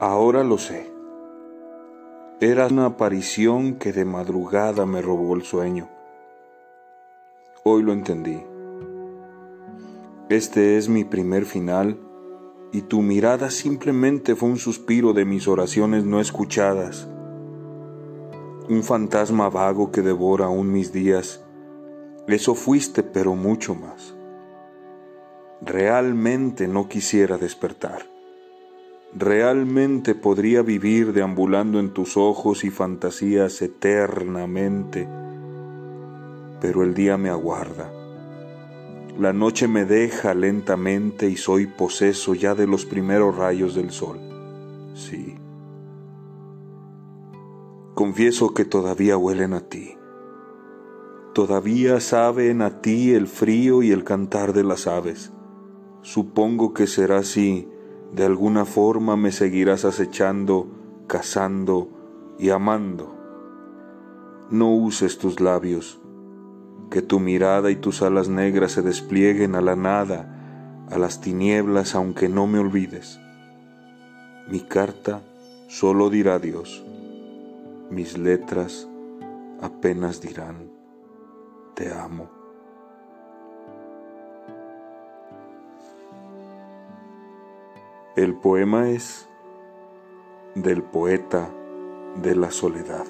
Ahora lo sé. Era una aparición que de madrugada me robó el sueño. Hoy lo entendí. Este es mi primer final y tu mirada simplemente fue un suspiro de mis oraciones no escuchadas. Un fantasma vago que devora aún mis días. Eso fuiste, pero mucho más. Realmente no quisiera despertar. Realmente podría vivir deambulando en tus ojos y fantasías eternamente, pero el día me aguarda. La noche me deja lentamente y soy poseso ya de los primeros rayos del sol. Sí. Confieso que todavía huelen a ti. Todavía saben a ti el frío y el cantar de las aves. Supongo que será así de alguna forma me seguirás acechando, cazando y amando. No uses tus labios, que tu mirada y tus alas negras se desplieguen a la nada, a las tinieblas, aunque no me olvides. Mi carta solo dirá Dios, mis letras apenas dirán, te amo. El poema es del poeta de la soledad.